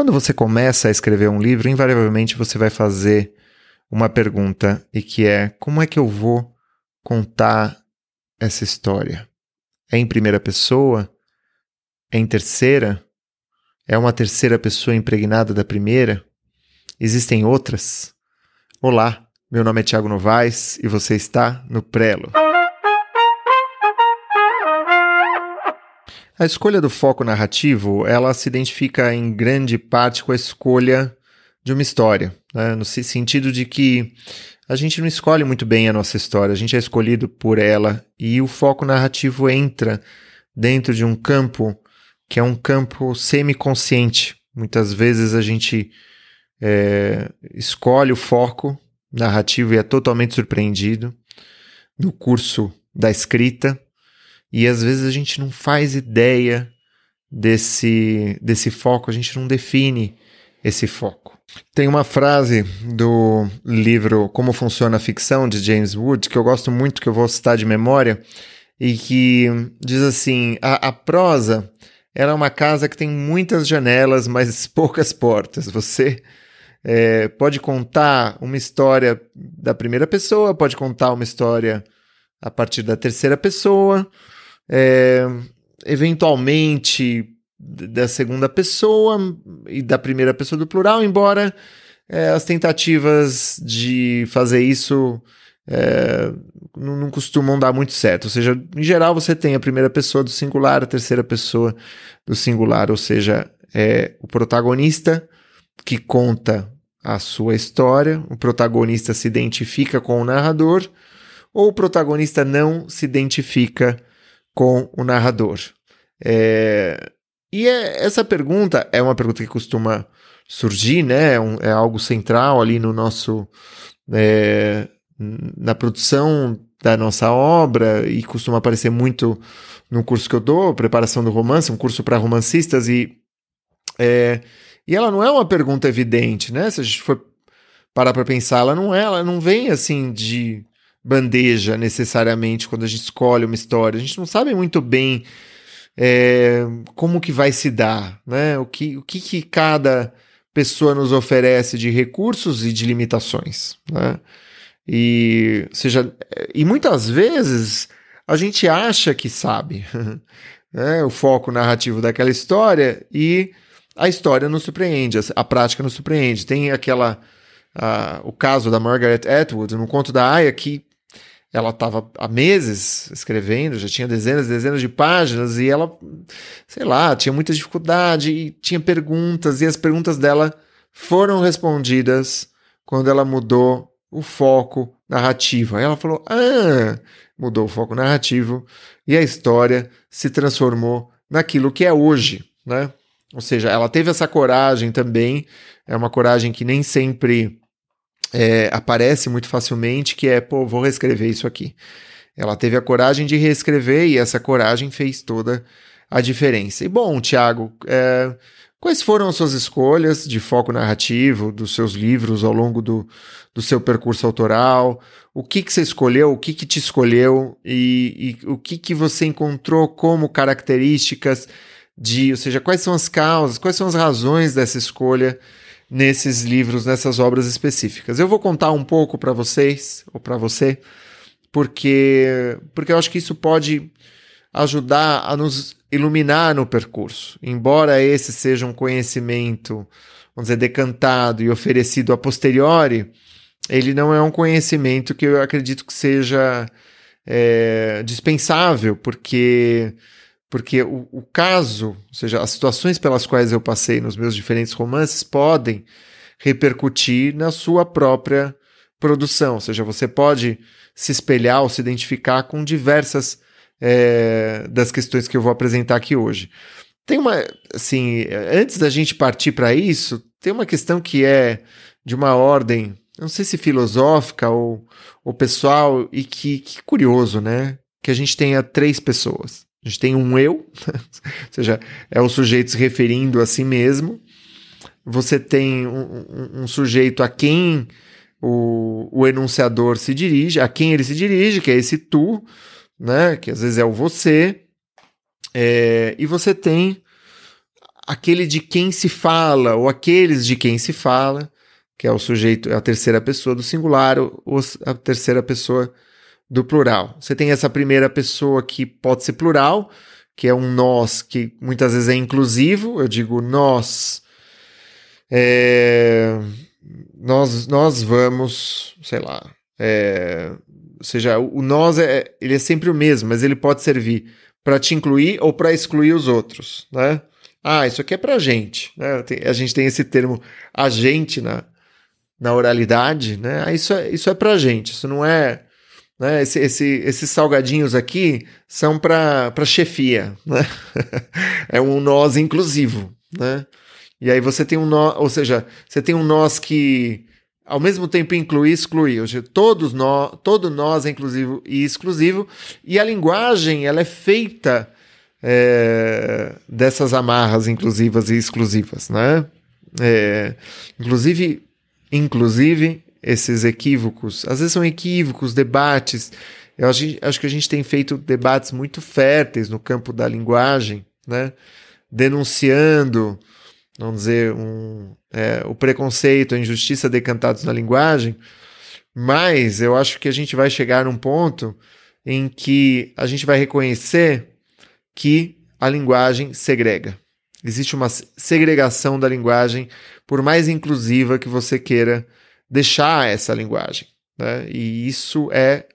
Quando você começa a escrever um livro, invariavelmente você vai fazer uma pergunta e que é: como é que eu vou contar essa história? É em primeira pessoa? É em terceira? É uma terceira pessoa impregnada da primeira? Existem outras? Olá, meu nome é Tiago Novaes e você está no Prelo. A escolha do foco narrativo, ela se identifica em grande parte com a escolha de uma história, né? no sentido de que a gente não escolhe muito bem a nossa história, a gente é escolhido por ela e o foco narrativo entra dentro de um campo que é um campo semiconsciente. Muitas vezes a gente é, escolhe o foco narrativo e é totalmente surpreendido no curso da escrita e às vezes a gente não faz ideia desse, desse foco, a gente não define esse foco. Tem uma frase do livro Como Funciona a Ficção, de James Wood, que eu gosto muito, que eu vou citar de memória, e que diz assim: a, a prosa ela é uma casa que tem muitas janelas, mas poucas portas. Você é, pode contar uma história da primeira pessoa, pode contar uma história a partir da terceira pessoa, é, eventualmente da segunda pessoa e da primeira pessoa do plural, embora é, as tentativas de fazer isso é, não, não, costumam dar muito certo. Ou seja, em geral você tem a primeira pessoa do singular, a terceira pessoa do singular, ou seja, é o protagonista que conta a sua história, o protagonista se identifica com o narrador, ou o protagonista não se identifica com o narrador? É, e é, essa pergunta é uma pergunta que costuma surgir, né? É, um, é algo central ali no nosso. É, na produção da nossa obra e costuma aparecer muito no curso que eu dou, preparação do romance, um curso para romancistas e é, e ela não é uma pergunta evidente, né? Se a gente for parar para pensar, ela não é, ela não vem assim de bandeja necessariamente quando a gente escolhe uma história. A gente não sabe muito bem é, como que vai se dar, né? O que, o que, que cada pessoa nos oferece de recursos e de limitações, né? E seja, e muitas vezes a gente acha que sabe né, o foco narrativo daquela história e a história nos surpreende, a, prática nos surpreende. Tem aquela o caso da Margaret Atwood no conto da Aya que ela estava há meses escrevendo, já tinha dezenas e dezenas de páginas e ela, sei lá, tinha muita dificuldade e tinha perguntas e as perguntas dela foram respondidas quando ela mudou o foco narrativo. Aí ela falou: "Ah, mudou o foco narrativo e a história se transformou naquilo que é hoje, né? Ou seja, ela teve essa coragem também, é uma coragem que nem sempre é, aparece muito facilmente, que é, pô, vou reescrever isso aqui. Ela teve a coragem de reescrever e essa coragem fez toda a diferença. E bom, Tiago, é, quais foram as suas escolhas de foco narrativo dos seus livros ao longo do, do seu percurso autoral? O que, que você escolheu? O que, que te escolheu? E, e o que, que você encontrou como características de, ou seja, quais são as causas, quais são as razões dessa escolha? Nesses livros, nessas obras específicas. Eu vou contar um pouco para vocês, ou para você, porque, porque eu acho que isso pode ajudar a nos iluminar no percurso. Embora esse seja um conhecimento, vamos dizer, decantado e oferecido a posteriori, ele não é um conhecimento que eu acredito que seja é, dispensável, porque porque o, o, caso, ou seja, as situações pelas quais eu passei nos meus diferentes romances podem repercutir na sua própria produção, ou seja, você pode se espelhar ou se identificar com diversas é, das questões que eu vou apresentar aqui hoje. Tem uma, assim, antes da gente partir para isso, tem uma questão que é de uma ordem, não sei se filosófica ou, ou pessoal, e que, que curioso, né? Que a gente tenha três pessoas. A gente tem um eu, ou seja, é o sujeito se referindo a si mesmo. Você tem um, um, um sujeito a quem o, o, enunciador se dirige, a quem ele se dirige, que é esse tu, né? Que às vezes é o você. É, e você tem aquele de quem se fala, ou aqueles de quem se fala, que é o sujeito, é a terceira pessoa do singular, ou a terceira pessoa do plural. Você tem essa primeira pessoa que pode ser plural, que é um nós que muitas vezes é inclusivo, eu digo nós. É, nós, nós vamos, sei lá, é, ou seja, o nós é, ele é sempre o mesmo, mas ele pode servir para te incluir ou para excluir os outros, né? Ah, isso aqui é para gente, né? A gente tem esse termo agente na, na oralidade, né? Ah, isso é, isso é para gente, isso não é né? Esse, esse, esses salgadinhos aqui são para chefia, né? é um nós inclusivo, né? E aí você tem um nó, ou seja, você tem um nós que ao mesmo tempo inclui e exclui, ou seja, todos nós, todo nós é inclusivo e exclusivo, e a linguagem ela é feita é, dessas amarras inclusivas e exclusivas, né? É, inclusive, inclusive esses equívocos, às vezes são equívocos, debates. Eu acho, que a gente tem feito debates muito férteis no campo da linguagem, né? Denunciando vamos dizer, um, é, o preconceito, a injustiça decantados na linguagem, mas eu acho que a gente vai chegar num ponto em que a gente vai reconhecer que a linguagem segrega. Existe uma segregação da linguagem, por mais inclusiva que você queira deixar essa linguagem. Né? E isso é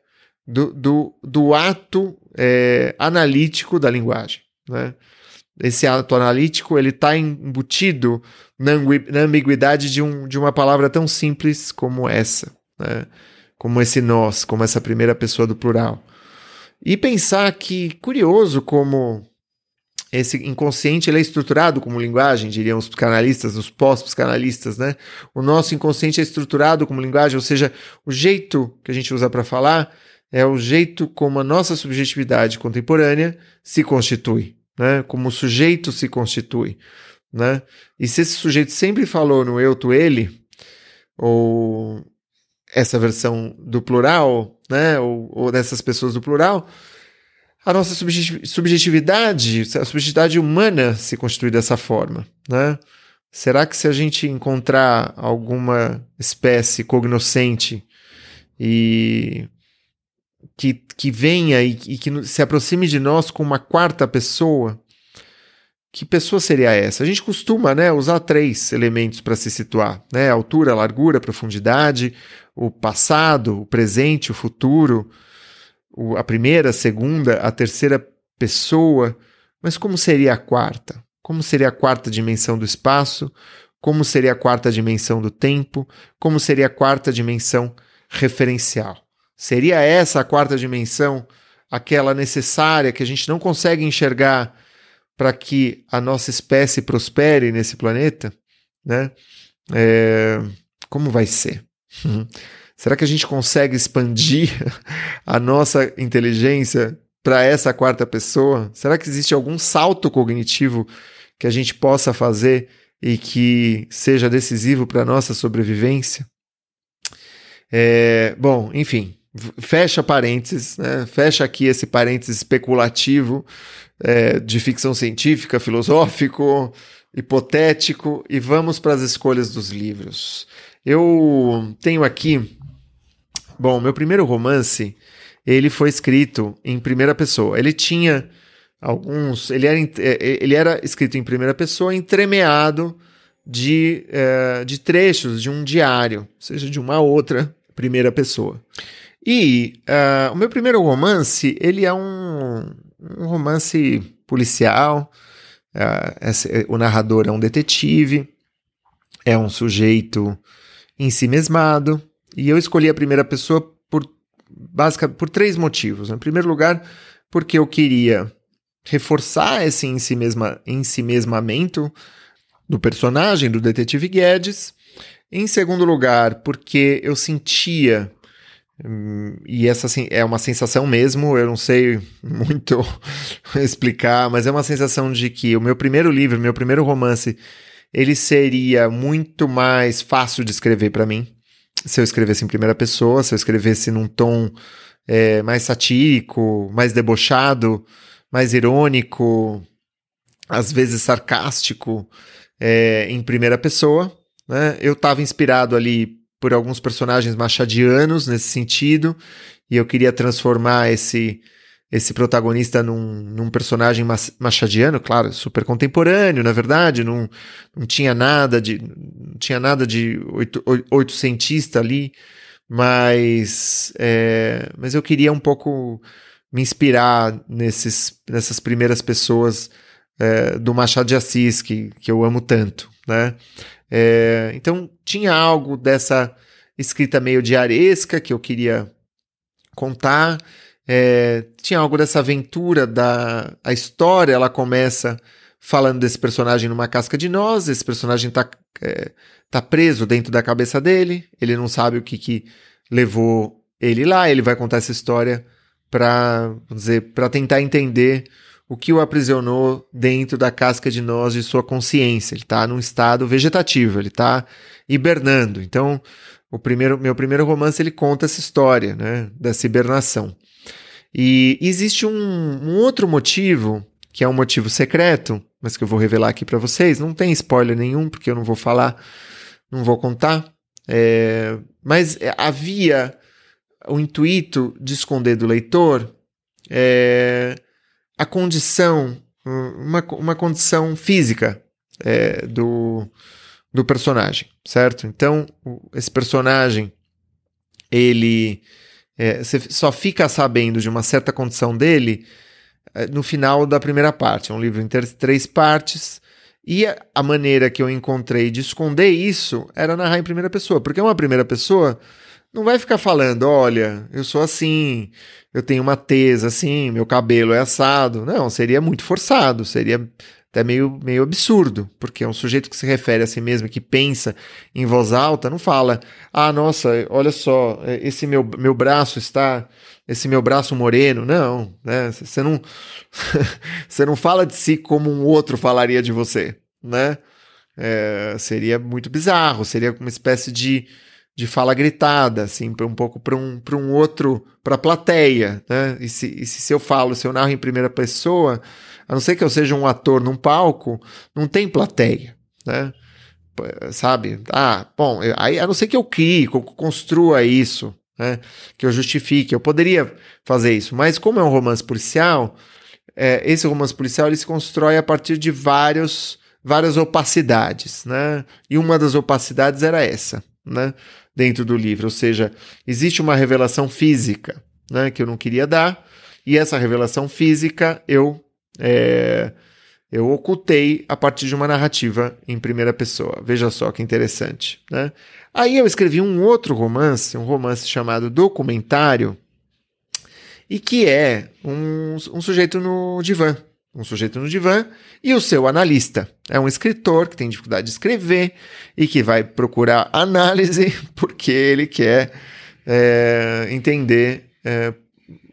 do, do, do ato é, analítico da linguagem. Né? esse ato analítico ele está embutido na, ambiguidade de, um, de uma palavra tão simples como essa, né? como esse nós, como essa primeira pessoa do plural. E pensar que, curioso como esse inconsciente ele é estruturado como linguagem, diriam os psicanalistas, os pós-psicanalistas, né? O nosso inconsciente é estruturado como linguagem, ou seja, o jeito que a gente usa para falar é o jeito como a nossa subjetividade contemporânea se constitui né? Como o sujeito se constitui, né? E se esse sujeito sempre falou no eu, tu, ele, ou essa versão do plural, né? Ou, ou dessas pessoas do plural, a nossa subjetividade, a subjetividade humana se constitui dessa forma, né? Será que se a gente encontrar alguma espécie cognoscente e que, que venha e, e que se aproxime de nós com uma quarta pessoa, que pessoa seria essa? A gente costuma né, usar três elementos para se situar: né? altura, largura, profundidade, o passado, o presente, o futuro, a primeira, a segunda, a terceira pessoa. Mas como seria a quarta? Como seria a quarta dimensão do espaço? Como seria a quarta dimensão do tempo? Como seria a quarta dimensão referencial? Seria essa a quarta dimensão, aquela necessária que a gente não consegue enxergar para que a nossa espécie prospere nesse planeta? Né? É, como vai ser? Será que a gente consegue expandir a nossa inteligência para essa quarta pessoa? Será que existe algum salto cognitivo que a gente possa fazer e que seja decisivo para a nossa sobrevivência? É, bom, enfim, fecha parênteses, né? fecha aqui esse parênteses especulativo é, de ficção científica, filosófico, hipotético e vamos para as escolhas dos livros. Eu tenho aqui, bom, meu primeiro romance ele foi escrito em primeira pessoa. Ele tinha alguns, ele era, é, ele era escrito em primeira pessoa, entremeado de, é, de trechos de um diário, ou seja, de uma outra primeira pessoa. E uh, o meu primeiro romance, ele é um, um romance policial. Uh, esse, o narrador é um detetive, é um sujeito em si mesmado. E eu escolhi a primeira pessoa por, basicamente, por três motivos. Em primeiro lugar, porque eu queria reforçar esse em si, mesma, em si mesmamento do personagem, do detetive Guedes. Em segundo lugar, porque eu sentia Hum, e essa é uma sensação mesmo, eu não sei muito explicar, mas é uma sensação de que o meu primeiro livro, meu primeiro romance, ele seria muito mais fácil de escrever para mim se eu escrevesse em primeira pessoa, se eu escrevesse num tom é, mais satírico, mais debochado, mais irônico, às vezes sarcástico, é, em primeira pessoa. Né? Eu estava inspirado ali por alguns personagens machadianos nesse sentido, e eu queria transformar esse esse protagonista num, num personagem machadiano, claro, super contemporâneo, na verdade, não, não tinha nada de não tinha nada de oito, oitocentista ali, mas é, mas eu queria um pouco me inspirar nesses, nessas primeiras pessoas é, do Machado de Assis, que, que eu amo tanto, né? É, então tinha algo dessa escrita meio diaresca que eu queria contar, é, tinha algo dessa aventura da a história, ela começa falando desse personagem numa casca de nós, esse personagem tá, é, tá preso dentro da cabeça dele, ele não sabe o que, que levou ele lá, ele vai contar essa história para dizer, para tentar entender o que o aprisionou dentro da casca de nós de sua consciência. Ele está num estado vegetativo, ele está hibernando. Então, o primeiro, meu primeiro romance ele conta essa história, né, dessa hibernação. E existe um, um outro motivo que é um motivo secreto, mas que eu vou revelar aqui para vocês. Não tem spoiler nenhum, porque eu não vou falar, não vou contar. É, mas havia o intuito de esconder do leitor é, a condição, uma, uma condição física é, do, do personagem, certo? Então, esse personagem, ele é, você só fica sabendo de uma certa condição dele é, no final da primeira parte. É um livro em três partes. E a maneira que eu encontrei de esconder isso era narrar em primeira pessoa, porque uma primeira pessoa não vai ficar falando, olha, eu sou assim, eu tenho uma tesa assim, meu cabelo é assado. Não, seria muito forçado, seria até meio, meio absurdo, porque é um sujeito que se refere a si mesmo, que pensa em voz alta, não fala, ah, nossa, olha só, esse meu, meu braço está, esse meu braço moreno, não, né, você não, você não fala de si como um outro falaria de você, né, é, seria muito bizarro, seria uma espécie de, de fala gritada, assim, um pouco para um, um outro, para a plateia, né, e se, e se eu falo, se eu narro em primeira pessoa, a não ser que eu seja um ator num palco, não tem plateia, né? Sabe? Ah, bom, aí a não ser que eu crie, que eu construa isso, né? Que eu justifique, eu poderia fazer isso. Mas como é um romance policial, é, esse romance policial ele se constrói a partir de vários, várias opacidades, né? E uma das opacidades era essa, né? Dentro do livro, ou seja, existe uma revelação física, né? Que eu não queria dar, e essa revelação física eu é, eu ocultei a partir de uma narrativa em primeira pessoa. Veja só que interessante. Né? Aí eu escrevi um outro romance, um romance chamado Documentário, e que é um, um sujeito no divã. Um sujeito no divã e o seu analista. É um escritor que tem dificuldade de escrever e que vai procurar análise porque ele quer é, entender é,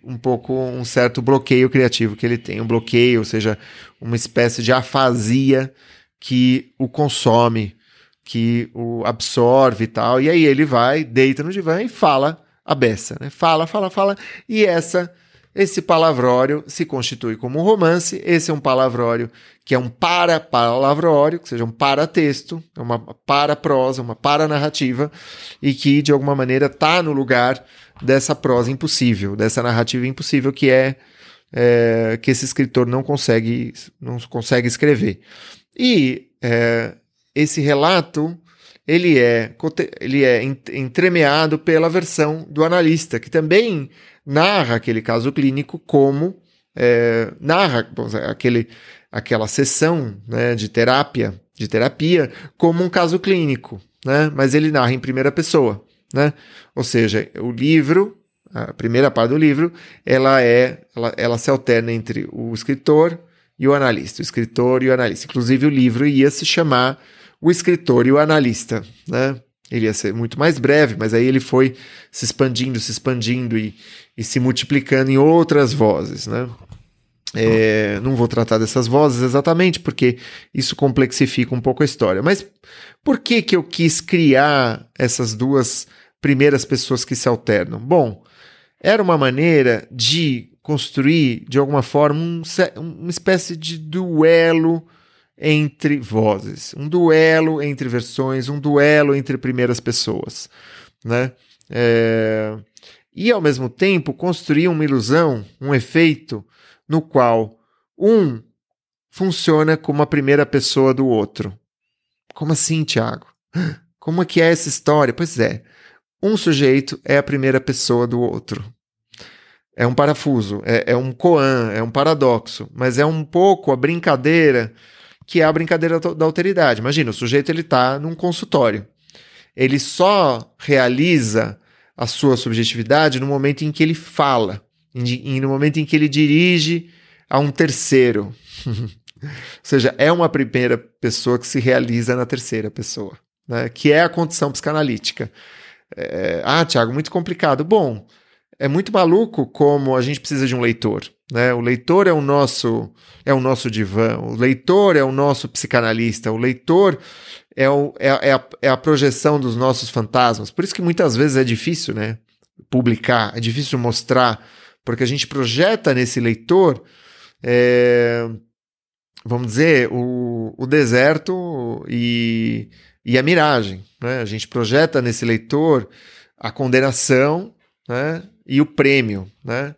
um pouco um certo bloqueio criativo que ele tem, um bloqueio, ou seja, uma espécie de afasia que o consome, que o absorve e tal. E aí ele vai, deita no divã e fala a beça, né? Fala, fala, fala. E essa esse palavrório se constitui como um romance. Esse é um palavrório que é um para-palavrório, que seja um para-texto, é uma para-prosa, uma para-narrativa, e que de alguma maneira está no lugar dessa prosa impossível, dessa narrativa impossível que é, é que esse escritor não consegue, não consegue escrever. E é, esse relato ele é, ele é entremeado pela versão do analista, que também narra aquele caso clínico como é, narra bom, aquele, aquela sessão né, de terapia, de terapia como um caso clínico, né? Mas ele narra em primeira pessoa né? Ou seja, o livro, a primeira parte do livro, ela é, ela, ela se alterna entre o escritor e o analista, o escritor e o analista. Inclusive o livro ia se chamar O Escritor e o Analista, né? Ele ia ser muito mais breve, mas aí ele foi se expandindo, se expandindo e, e se multiplicando em outras vozes, né? É, não vou tratar dessas vozes exatamente, porque isso complexifica um pouco a história. Mas por que, que eu quis criar essas duas primeiras pessoas que se alternam? Bom, era uma maneira de construir, de alguma forma, um, uma espécie de duelo entre vozes, um duelo entre versões, um duelo entre primeiras pessoas, né? É... E ao mesmo tempo construir uma ilusão, um efeito no qual um funciona como a primeira pessoa do outro. Como assim, Tiago? Como é que é essa história? Pois é, um sujeito é a primeira pessoa do outro. É um parafuso, é, é um koan, é um paradoxo, mas é um pouco a brincadeira que é a brincadeira da alteridade. Imagina, o sujeito ele está num consultório. Ele só realiza a sua subjetividade no momento em que ele fala, e no momento em que ele dirige a um terceiro. Ou seja, é uma primeira pessoa que se realiza na terceira pessoa, né? que é a condição psicanalítica. É, ah, Tiago, muito complicado. Bom, é muito maluco como a gente precisa de um leitor. Né? O leitor é o nosso é o nosso divã, o leitor é o nosso psicanalista, o leitor é, o, é, é, a, é a projeção dos nossos fantasmas. Por isso que muitas vezes é difícil né, publicar, é difícil mostrar, porque a gente projeta nesse leitor, é, vamos dizer, o, o deserto e, e a miragem. Né? A gente projeta nesse leitor a condenação né? e o prêmio, né?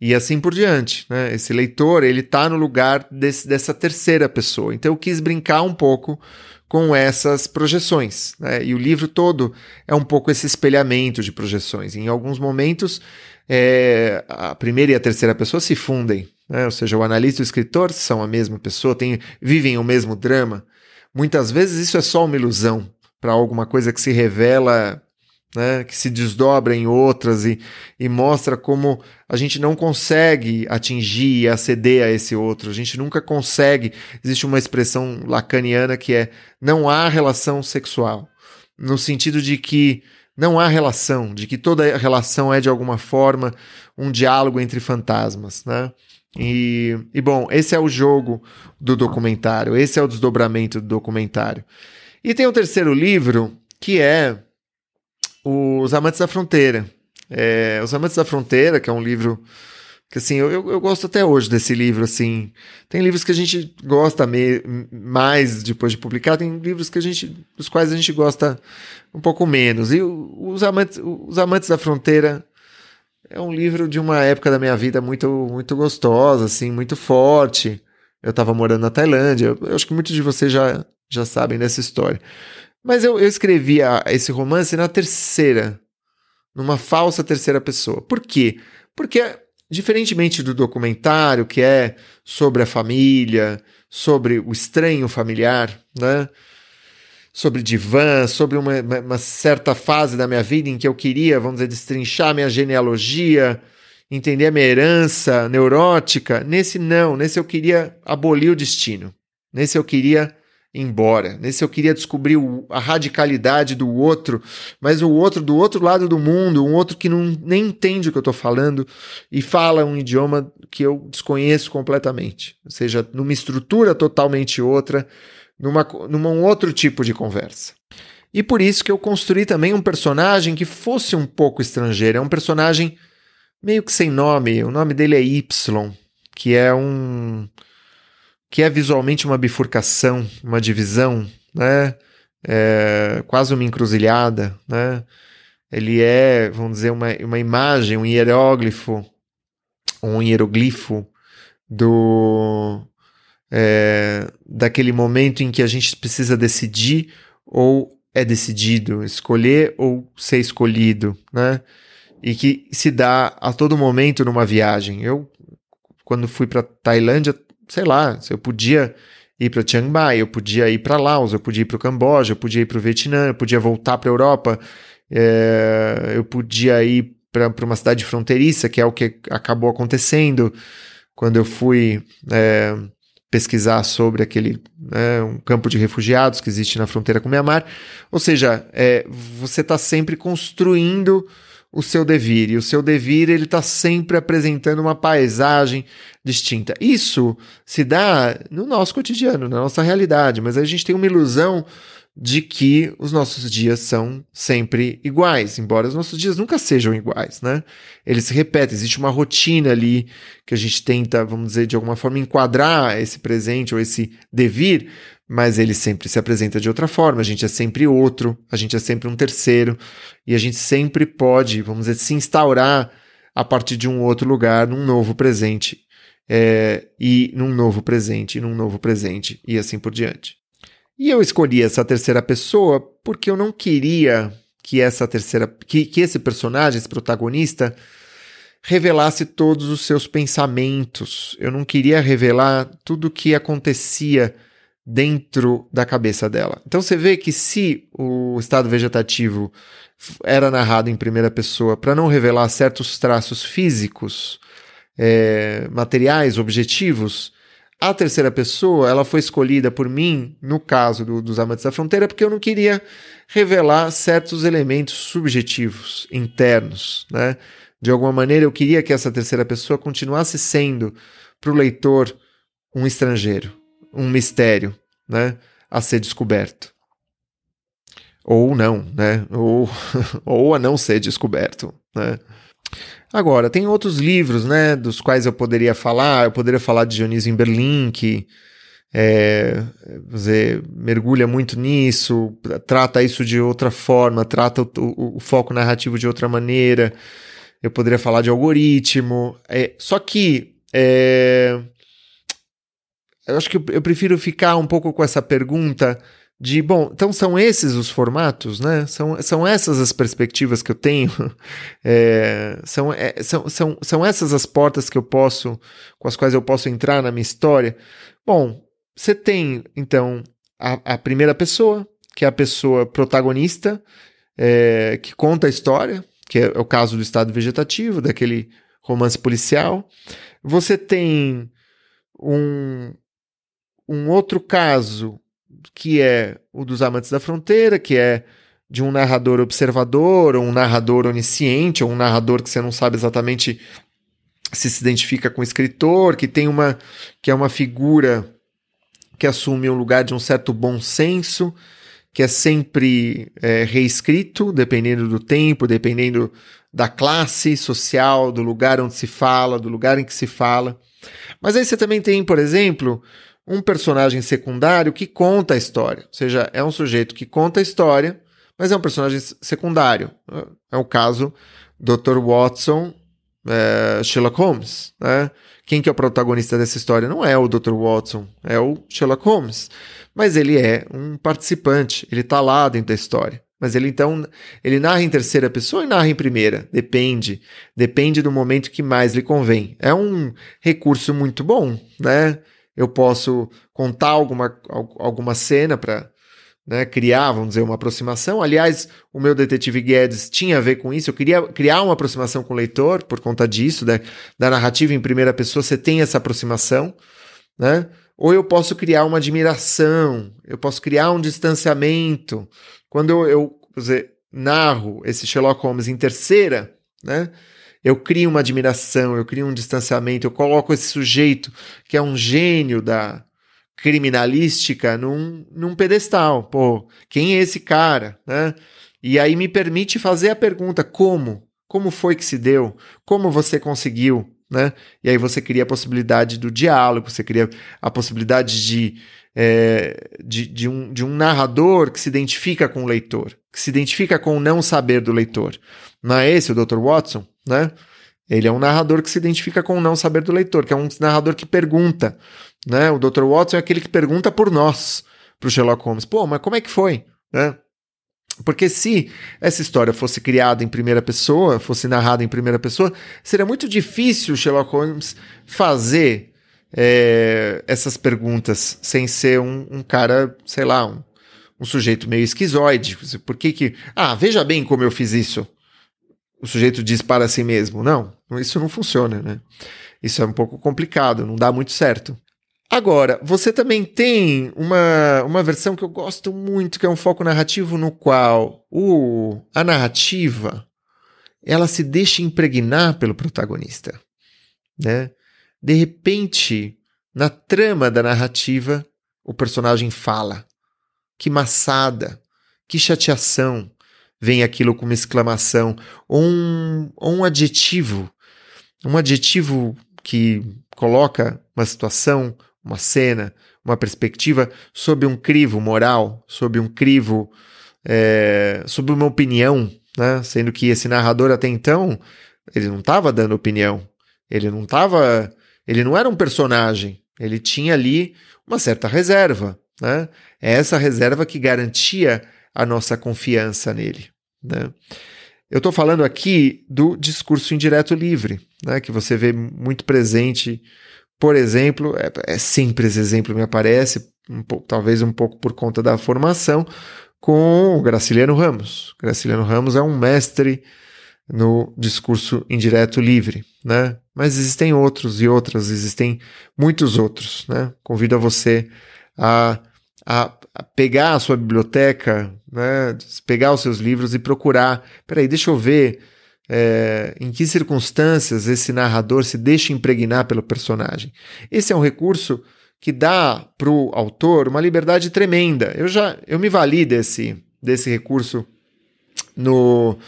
E assim por diante, né? Esse leitor, ele está no lugar desse, dessa terceira pessoa. Então eu quis brincar um pouco com essas projeções, né? E o livro todo é um pouco esse espelhamento de projeções. Em alguns momentos, é, a primeira e a terceira pessoa se fundem, né? Ou seja, o analista e o escritor são a mesma pessoa, tem, vivem o mesmo drama. Muitas vezes isso é só uma ilusão para alguma coisa que se revela né, que se desdobra em outras e, e mostra como a gente não consegue atingir e aceder a esse outro. A gente nunca consegue. Existe uma expressão lacaniana que é não há relação sexual, no sentido de que não há relação, de que toda relação é de alguma forma um diálogo entre fantasmas, né? E, e bom, esse é o jogo do documentário, esse é o desdobramento do documentário. E tem o terceiro livro que é os Amantes da Fronteira. É, Os Amantes da Fronteira, que é um livro que assim, eu, eu, gosto até hoje desse livro, assim. Tem livros que a gente gosta me, mais depois de publicar, tem livros que a gente, dos quais a gente gosta um pouco menos. E os Amantes, os Amantes da Fronteira é um livro de uma época da minha vida muito, muito gostosa, assim, muito forte. Eu estava morando na Tailândia, eu, eu acho que muitos de vocês já, já sabem dessa história. Mas eu, eu escrevi a, esse romance na terceira, numa falsa terceira pessoa. Por quê? Porque, diferentemente do documentário, que é sobre a família, sobre o estranho familiar, né? sobre divã, sobre uma, uma, certa fase da minha vida em que eu queria, vamos dizer, destrinchar minha genealogia, entender a minha herança neurótica. Nesse não, nesse eu queria abolir o destino. Nesse eu queria embora. Nesse eu queria descobrir a radicalidade do outro, mas o outro do outro lado do mundo, um outro que não, nem entende o que eu estou falando e fala um idioma que eu desconheço completamente. Ou seja, numa estrutura totalmente outra, numa, numa um outro tipo de conversa. E por isso que eu construí também um personagem que fosse um pouco estrangeiro. É um personagem meio que sem nome. O nome dele é Y, que é um que é visualmente uma bifurcação, uma divisão, né? É quase uma encruzilhada, né? Ele é, vamos dizer, uma, uma imagem, um hieróglifo, um hieroglifo do é, daquele momento em que a gente precisa decidir ou é decidido, escolher ou ser escolhido, né? E que se dá a todo momento numa viagem. Eu, quando fui para Tailândia, sei lá, eu podia ir para Chiang Mai, eu podia ir para Laos, eu podia ir para o Camboja, eu podia ir para o Vietnã, eu podia voltar para a Europa, é, eu podia ir para uma cidade fronteiriça, que é o que acabou acontecendo quando eu fui é, pesquisar sobre aquele né, um campo de refugiados que existe na fronteira com o Myanmar. Ou seja, é, você está sempre construindo o seu devir. E o seu devir ele está sempre apresentando uma paisagem distinta. Isso se dá no nosso cotidiano, na nossa realidade, mas a gente tem uma ilusão de que os nossos dias são sempre iguais, embora os nossos dias nunca sejam iguais, né? Eles se repetem, existe uma rotina ali que a gente tenta, vamos dizer, de alguma forma enquadrar esse presente ou esse devir, mas ele sempre se apresenta de outra forma, a gente é sempre outro, a gente é sempre um terceiro, e a gente sempre pode, vamos dizer, se instaurar a partir de um outro lugar, num novo presente, é, e num novo presente, e num novo presente, e assim por diante. E eu escolhi essa terceira pessoa porque eu não queria que essa terceira, que, que esse personagem, esse protagonista, revelasse todos os seus pensamentos. Eu não queria revelar tudo o que acontecia dentro da cabeça dela. Então você vê que se o estado vegetativo era narrado em primeira pessoa para não revelar certos traços físicos, é, materiais, objetivos, a terceira pessoa, ela foi escolhida por mim, no caso do, dos Amantes da Fronteira, porque eu não queria revelar certos elementos subjetivos, internos, né? De alguma maneira, eu queria que essa terceira pessoa continuasse sendo para o leitor um estrangeiro, um mistério, né? A ser descoberto. Ou não, né? Ou, ou a não ser descoberto, né? Agora, tem outros livros, né, dos quais eu poderia falar. Eu poderia falar de Dionísio em Berlim, que é, dizer, mergulha muito nisso, trata isso de outra forma, trata o, o, o foco narrativo de outra maneira. Eu poderia falar de algoritmo. É, só que é, eu acho que eu prefiro ficar um pouco com essa pergunta de, bom, então são esses os formatos, né? São, são essas as perspectivas que eu tenho, é, são, é, são, são, são essas as portas que eu posso, com as quais eu posso entrar na minha história. Bom, você tem, então, a, a primeira pessoa, que é a pessoa protagonista, é, que conta a história, que é o caso do estado vegetativo, daquele romance policial. Você tem um, um outro caso que é o dos Amantes da Fronteira, que é de um narrador observador, ou um narrador onisciente, ou um narrador que você não sabe exatamente se se identifica com o escritor, que tem uma que é uma figura que assume um lugar de um certo bom senso, que é sempre é, reescrito, dependendo do tempo, dependendo da classe social, do lugar onde se fala, do lugar em que se fala. Mas aí você também tem, por exemplo, um personagem secundário que conta a história. Ou seja, é um sujeito que conta a história, mas é um personagem secundário. É o caso Dr. Watson, é, Sherlock Holmes. Né? Quem que é o protagonista dessa história? Não é o Dr. Watson, é o Sherlock Holmes. Mas ele é um participante, ele está lá dentro da história. Mas ele então, ele narra em terceira pessoa e narra em primeira. Depende. Depende do momento que mais lhe convém. É um recurso muito bom, né? Eu posso contar alguma, alguma cena para né, criar, vamos dizer, uma aproximação. Aliás, o meu detetive Guedes tinha a ver com isso. Eu queria criar uma aproximação com o leitor por conta disso, né, da narrativa em primeira pessoa. Você tem essa aproximação, né? Ou eu posso criar uma admiração, eu posso criar um distanciamento. Quando eu, eu dizer, narro esse Sherlock Holmes em terceira, né? Eu crio uma admiração, eu crio um distanciamento, eu coloco esse sujeito que é um gênio da criminalística num, num pedestal. Pô, quem é esse cara? Né? E aí me permite fazer a pergunta: como? Como foi que se deu? Como você conseguiu? Né? E aí você cria a possibilidade do diálogo, você cria a possibilidade de, é, de, de, um, de um narrador que se identifica com o leitor, que se identifica com o não saber do leitor. Não é esse o Dr. Watson? Né? Ele é um narrador que se identifica com o não saber do leitor, que é um narrador que pergunta, né? O Dr. Watson é aquele que pergunta por nós, para o Sherlock Holmes. Pô, mas como é que foi, né? Porque se essa história fosse criada em primeira pessoa, fosse narrada em primeira pessoa, seria muito difícil o Sherlock Holmes fazer é, essas perguntas sem ser um, um cara, sei lá, um, um, sujeito meio esquizoide. Por que que... Ah, veja bem como eu fiz isso o sujeito diz para si mesmo. Não, isso não funciona, né? Isso é um pouco complicado, não dá muito certo. Agora, você também tem uma, uma versão que eu gosto muito, que é um foco narrativo no qual o, a narrativa ela se deixa impregnar pelo protagonista. Né? De repente, na trama da narrativa, o personagem fala. que maçada, que chateação, vem aquilo com uma exclamação, ou um, ou um adjetivo, um adjetivo que coloca uma situação, uma cena, uma perspectiva sob um crivo moral, sob um crivo, é, sob uma opinião, né? sendo que esse narrador até então ele não estava dando opinião, ele não estava, ele não era um personagem, ele tinha ali uma certa reserva, né? É essa reserva que garantia a nossa confiança nele. Né? Eu estou falando aqui do discurso indireto livre, né, que você vê muito presente, por exemplo, é, é sempre esse exemplo me aparece, um pouco, talvez um pouco por conta da formação, com o Graciliano Ramos. Graciliano Ramos é um mestre no discurso indireto livre, né? Mas existem outros e outras, existem muitos outros, né? Convido a você a, a pegar a sua biblioteca, né, pegar os seus livros e procurar. Peraí, deixa eu ver é, em que circunstâncias esse narrador se deixa impregnar pelo personagem. Esse é um recurso que dá para o autor uma liberdade tremenda. Eu já eu me vali desse, desse recurso no,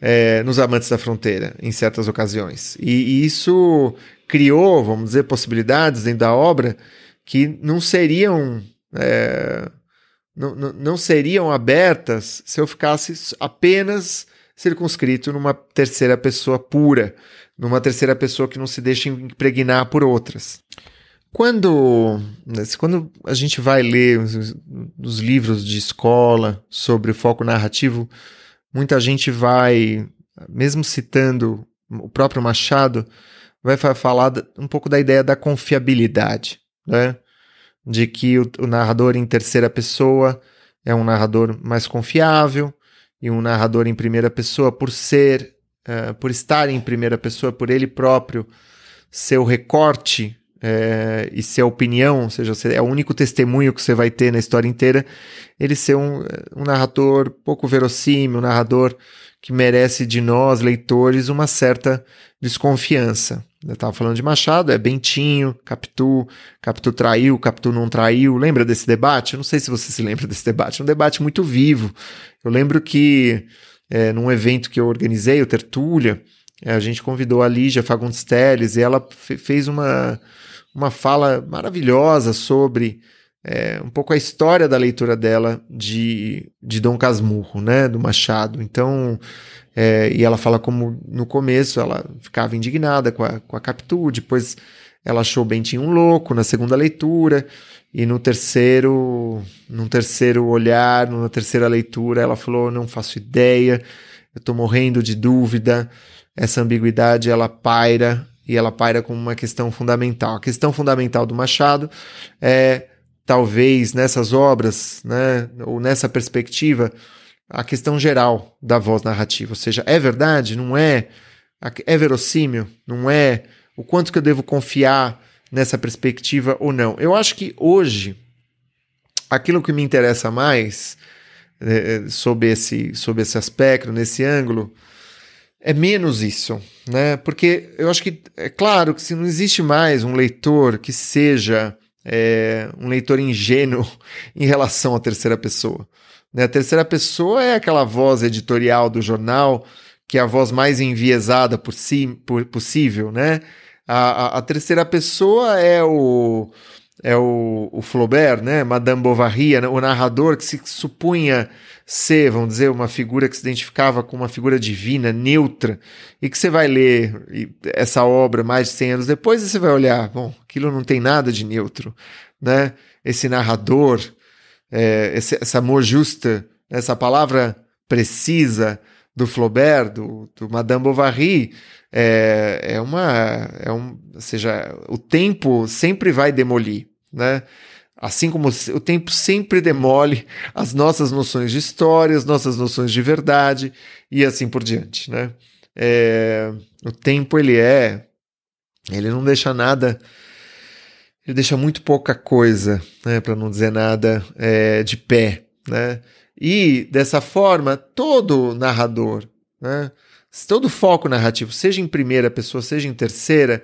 é, nos Amantes da Fronteira, em certas ocasiões. E, e isso criou, vamos dizer, possibilidades dentro da obra que não seriam. É, não, não, seriam abertas se eu ficasse apenas circunscrito numa terceira pessoa pura, numa terceira pessoa que não se deixa impregnar por outras. Quando, né, quando a gente vai ler os, os livros de escola sobre o foco narrativo, muita gente vai, mesmo citando o próprio Machado, vai falar um pouco da ideia da confiabilidade, né? De que o, o narrador em terceira pessoa é um narrador mais confiável e um narrador em primeira pessoa por ser, uh, por estar em primeira pessoa, por ele próprio ser o recorte é, e ser a opinião, ou seja, é o único testemunho que você vai ter na história inteira, ele ser um, um narrador pouco verossímil, um narrador que merece de nós, leitores, uma certa desconfiança. Eu estava falando de Machado, é Bentinho, Capitu, Capitu traiu, Capitu não traiu. Lembra desse debate? Eu não sei se você se lembra desse debate. É um debate muito vivo. Eu lembro que é, num evento que eu organizei, o Tertúlia, é, a gente convidou a Lígia Fagundes Teles e ela fez uma, uma fala maravilhosa sobre é, um pouco a história da leitura dela de, de Dom Casmurro, né, do Machado. Então, é, e ela fala como no começo ela ficava indignada com a, com a Capitu, depois ela achou Bentinho um louco na segunda leitura, e no terceiro, no terceiro olhar, na terceira leitura, ela falou: não faço ideia, eu estou morrendo de dúvida. Essa ambiguidade ela paira e ela paira como uma questão fundamental. A questão fundamental do Machado é talvez nessas obras, né, ou nessa perspectiva, a questão geral da voz narrativa. Ou seja, é verdade? Não é? É verossímil? Não é? O quanto que eu devo confiar nessa perspectiva ou não? Eu acho que hoje, aquilo que me interessa mais é, sob, esse, sob esse aspecto, nesse ângulo, é menos isso, né? Porque eu acho que é claro que se não existe mais um leitor que seja é, um leitor ingênuo em relação à terceira pessoa. Né? A terceira pessoa é aquela voz editorial do jornal, que é a voz mais enviesada por si, por, possível, né? A, a, a, terceira pessoa é o é o, o Flaubert, né? Madame Bovary, né? o narrador que se supunha ser, vamos dizer, uma figura que se identificava com uma figura divina, neutra, e que você vai ler essa obra mais de 100 anos depois e você vai olhar, bom, aquilo não tem nada de neutro, né? Esse narrador é, esse, essa amor justa, essa palavra precisa do Flaubert, do, do Madame Bovary, é, é uma. É um, ou seja, o tempo sempre vai demolir, né? Assim como o tempo sempre demole as nossas noções de história, as nossas noções de verdade e assim por diante, né? É, o tempo ele é, ele não deixa nada ele deixa muito pouca coisa, né, para não dizer nada, é, de pé. Né? E dessa forma, todo narrador, né, todo foco narrativo, seja em primeira pessoa, seja em terceira,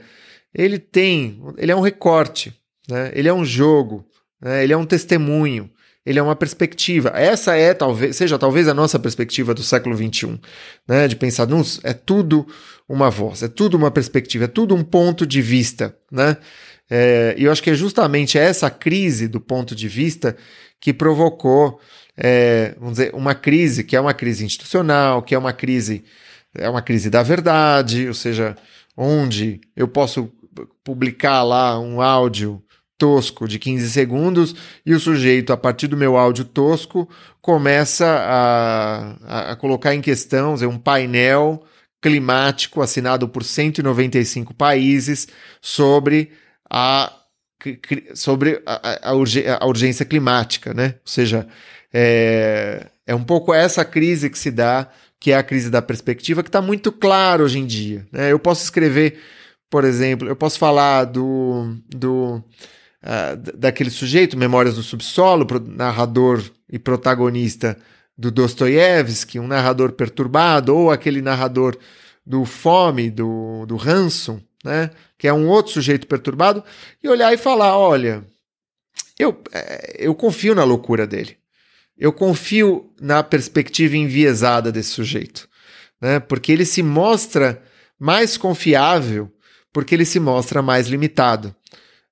ele tem, ele é um recorte, né? ele é um jogo, né? ele é um testemunho, ele é uma perspectiva. Essa é talvez seja talvez a nossa perspectiva do século XXI, né? De pensar, não, é tudo uma voz, é tudo uma perspectiva, é tudo um ponto de vista, né? É, e eu acho que é justamente essa crise do ponto de vista que provocou, é, vamos dizer, uma crise que é uma crise institucional, que é uma crise é uma crise da verdade, ou seja, onde eu posso publicar lá um áudio tosco de 15 segundos e o sujeito, a partir do meu áudio tosco, começa a, a, colocar em questão um painel climático assinado por 195 países sobre a, sobre a, a urgência climática, né? Ou seja, é, é um pouco essa crise que se dá, que é a crise da perspectiva, que está muito claro hoje em dia. Né? Eu posso escrever, por exemplo, eu posso falar do, do uh, daquele sujeito, Memórias do Subsolo, narrador e protagonista do Dostoiévski, um narrador perturbado, ou aquele narrador do Fome, do, do Hanson, né? que é um outro sujeito perturbado, e olhar e falar: olha, eu, é, eu confio na loucura dele. Eu confio na perspectiva enviesada desse sujeito, né? porque ele se mostra mais confiável, porque ele se mostra mais limitado.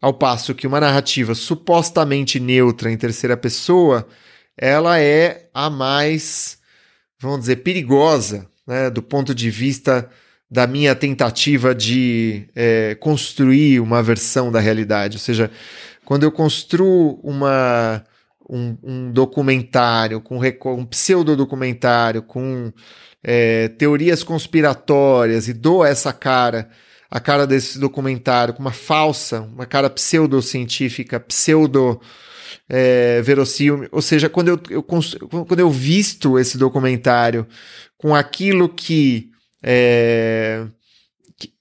Ao passo que uma narrativa supostamente neutra em terceira pessoa, ela é a mais, vamos dizer, perigosa, né, do ponto de vista da minha tentativa de é, construir uma versão da realidade. Ou seja, quando eu construo uma, um, um documentário, com um pseudodocumentário, com é, teorias conspiratórias e dou essa cara a cara desse documentário com uma falsa, uma cara pseudocientífica, pseudo é, verossímil. Ou seja, quando eu, eu, quando eu visto esse documentário com aquilo que, é, que,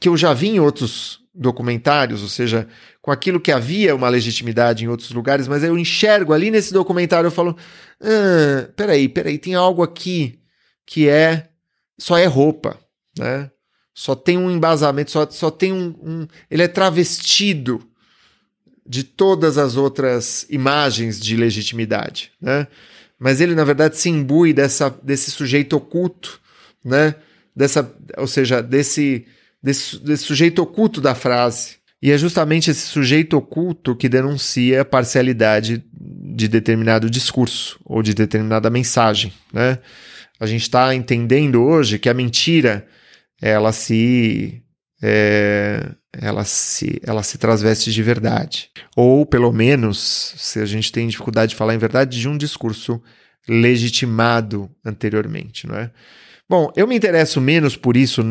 que eu já vi em outros documentários, ou seja, com aquilo que havia uma legitimidade em outros lugares, mas eu enxergo ali nesse documentário, eu falo, ah, peraí, peraí, tem algo aqui que é só é roupa, né? Só tem um embasamento, só, só tem um, um, Ele é travestido de todas as outras imagens de legitimidade, né? Mas ele, na verdade, se imbui dessa, desse sujeito oculto, né? Dessa, ou seja, desse, desse, desse sujeito oculto da frase. E é justamente esse sujeito oculto que denuncia a parcialidade de determinado discurso ou de determinada mensagem, né? A gente está entendendo hoje que a mentira ela se é, ela se ela se transveste de verdade ou pelo menos se a gente tem dificuldade de falar em verdade de um discurso legitimado anteriormente, não é? Bom, eu me interesso menos por isso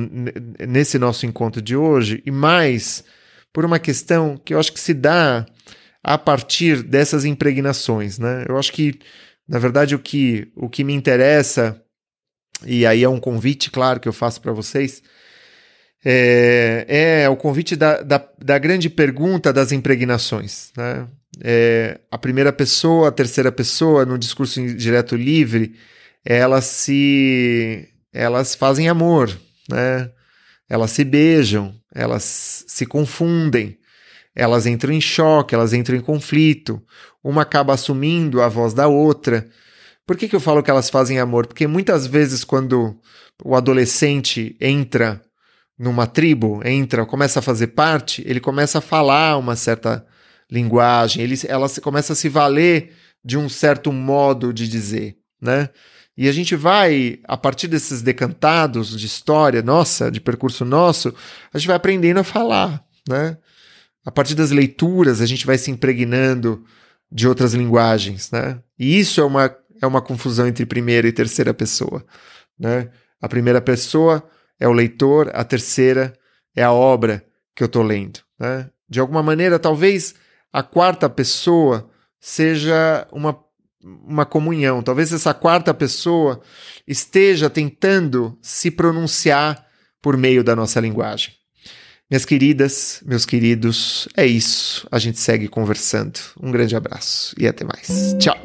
nesse nosso encontro de hoje e mais por uma questão que eu acho que se dá a partir dessas impregnações, né? Eu acho que na verdade o que o que me interessa e aí é um convite, claro, que eu faço para vocês. É, é, o convite da, da, da, grande pergunta das impregnações. Né? É, a primeira pessoa, a terceira pessoa, no discurso direto livre, elas se elas fazem amor, né? elas se beijam, elas se confundem, elas entram em choque, elas entram em conflito, uma acaba assumindo a voz da outra. Por que, que eu falo que elas fazem amor? Porque muitas vezes, quando o adolescente entra numa tribo, entra, começa a fazer parte, ele começa a falar uma certa linguagem, ele, ela começa a se valer de um certo modo de dizer, né? E a gente vai, a partir desses decantados de história nossa, de percurso nosso, a gente vai aprendendo a falar, né? A partir das leituras, a gente vai se impregnando de outras linguagens, né? E isso é uma é uma confusão entre primeira e terceira pessoa. Né? A primeira pessoa é o leitor, a terceira é a obra que eu estou lendo. Né? De alguma maneira, talvez a quarta pessoa seja uma, uma comunhão. Talvez essa quarta pessoa esteja tentando se pronunciar por meio da nossa linguagem. Minhas queridas, meus queridos, é isso. A gente segue conversando. Um grande abraço e até mais. Tchau.